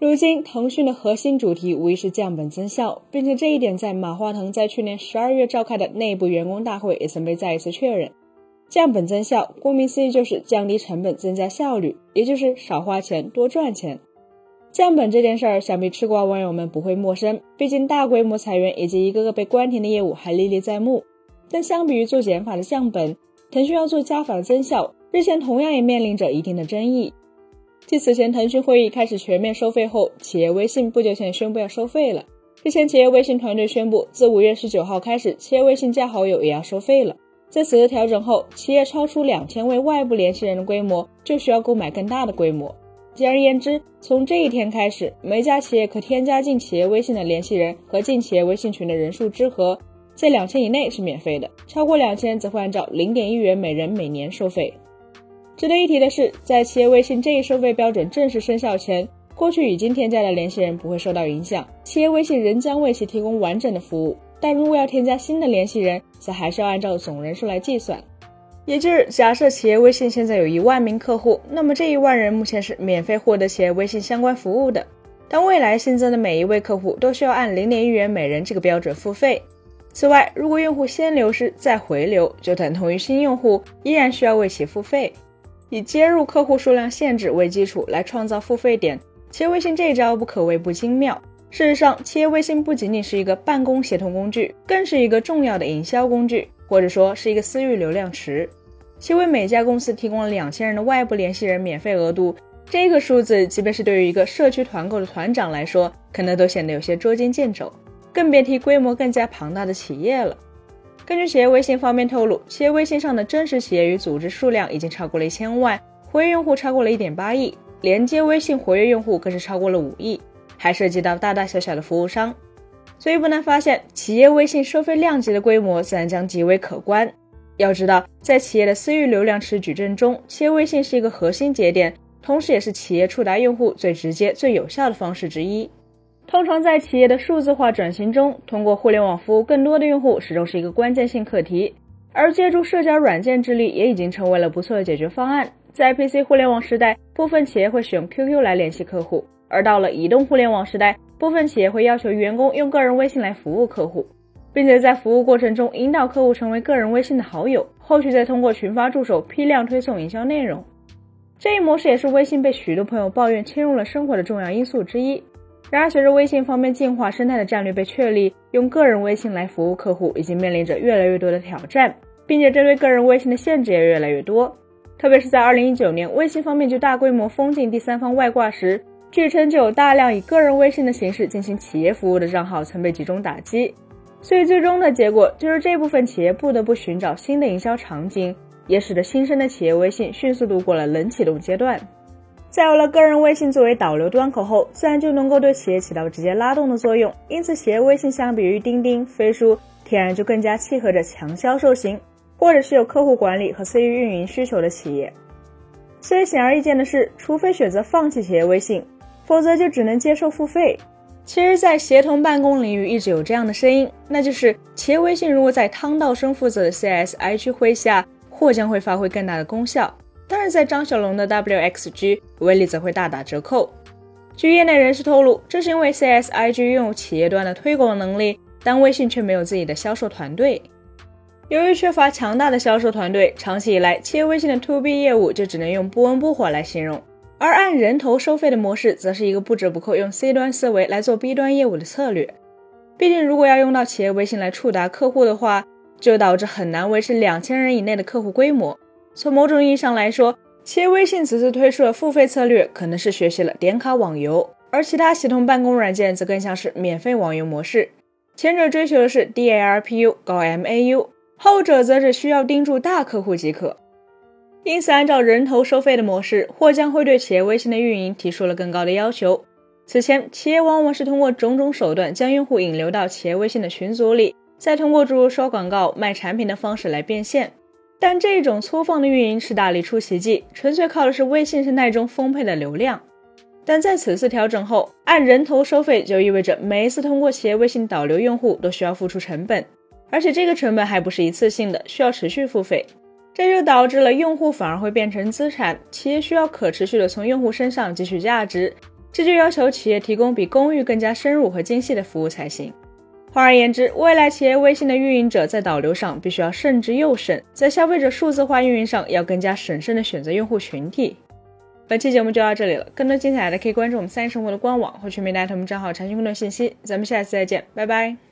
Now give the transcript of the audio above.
如今，腾讯的核心主题无疑是降本增效，并且这一点在马化腾在去年十二月召开的内部员工大会也曾被再一次确认。降本增效，顾名思义就是降低成本、增加效率，也就是少花钱多赚钱。降本这件事儿，想必吃瓜网友们不会陌生，毕竟大规模裁员以及一个个被关停的业务还历历在目。但相比于做减法的降本，腾讯要做加法的增效，日前同样也面临着一定的争议。继此前腾讯会议开始全面收费后，企业微信不久前宣布要收费了。日前，企业微信团队宣布，自五月十九号开始，企业微信加好友也要收费了。在此次调整后，企业超出两千位外部联系人的规模，就需要购买更大的规模。简而言之，从这一天开始，每家企业可添加进企业微信的联系人和进企业微信群的人数之和，在两千以内是免费的，超过两千则会按照零点一元每人每年收费。值得一提的是，在企业微信这一收费标准正式生效前，过去已经添加的联系人不会受到影响，企业微信仍将为其提供完整的服务。但如果要添加新的联系人，则还是要按照总人数来计算。也就是假设企业微信现在有一万名客户，那么这一万人目前是免费获得企业微信相关服务的。但未来新增的每一位客户都需要按零点一元每人这个标准付费。此外，如果用户先流失再回流，就等同于新用户依然需要为其付费。以接入客户数量限制为基础来创造付费点，企业微信这一招不可谓不精妙。事实上，企业微信不仅仅是一个办公协同工具，更是一个重要的营销工具，或者说是一个私域流量池。其为每家公司提供了两千人的外部联系人免费额度，这个数字，即便是对于一个社区团购的团长来说，可能都显得有些捉襟见肘，更别提规模更加庞大的企业了。根据企业微信方面透露，企业微信上的真实企业与组织数量已经超过了一千万，活跃用户超过了一点八亿，连接微信活跃用户更是超过了五亿，还涉及到大大小小的服务商，所以不难发现，企业微信收费量级的规模自然将极为可观。要知道，在企业的私域流量池矩阵中，企业微信是一个核心节点，同时也是企业触达用户最直接、最有效的方式之一。通常在企业的数字化转型中，通过互联网服务更多的用户始终是一个关键性课题。而借助社交软件之力，也已经成为了不错的解决方案。在 PC 互联网时代，部分企业会使用 QQ 来联系客户；而到了移动互联网时代，部分企业会要求员工用个人微信来服务客户，并且在服务过程中引导客户成为个人微信的好友，后续再通过群发助手批量推送营销内容。这一模式也是微信被许多朋友抱怨侵入了生活的重要因素之一。然而，随着微信方面进化生态的战略被确立，用个人微信来服务客户已经面临着越来越多的挑战，并且针对个人微信的限制也越来越多。特别是在二零一九年，微信方面就大规模封禁第三方外挂时，据称就有大量以个人微信的形式进行企业服务的账号曾被集中打击。所以，最终的结果就是这部分企业不得不寻找新的营销场景，也使得新生的企业微信迅速度过了冷启动阶段。在有了个人微信作为导流端口后，自然就能够对企业起到直接拉动的作用。因此，企业微信相比于钉钉、飞书，天然就更加契合着强销售型，或者是有客户管理和私域运营需求的企业。所以，显而易见的是，除非选择放弃企业微信，否则就只能接受付费。其实，在协同办公领域一直有这样的声音，那就是企业微信如果在汤道生负责的 CSI 会下，或将会发挥更大的功效。但是在张小龙的 WXG 威力则会大打折扣。据业内人士透露，这是因为 CSIG 拥有企业端的推广能力，但微信却没有自己的销售团队。由于缺乏强大的销售团队，长期以来，企业微信的 To B 业务就只能用不温不火来形容。而按人头收费的模式，则是一个不折不扣用 C 端思维来做 B 端业务的策略。毕竟，如果要用到企业微信来触达客户的话，就导致很难维持两千人以内的客户规模。从某种意义上来说，企业微信此次推出的付费策略可能是学习了点卡网游，而其他协同办公软件则更像是免费网游模式。前者追求的是 DARPU 高 MAU，后者则只需要盯住大客户即可。因此，按照人头收费的模式，或将会对企业微信的运营提出了更高的要求。此前，企业往往是通过种种手段将用户引流到企业微信的群组里，再通过诸如刷广告、卖产品的方式来变现。但这种粗放的运营是大力出奇迹，纯粹靠的是微信生态中丰沛的流量。但在此次调整后，按人头收费就意味着每一次通过企业微信导流用户都需要付出成本，而且这个成本还不是一次性的，需要持续付费。这就导致了用户反而会变成资产，企业需要可持续的从用户身上汲取价值，这就要求企业提供比公寓更加深入和精细的服务才行。换而言之，未来企业微信的运营者在导流上必须要慎之又慎，在消费者数字化运营上要更加审慎的选择用户群体。本期节目就到这里了，更多精彩的可以关注我们三生活的官网或全民大同账号查询更多信息。咱们下次再见，拜拜。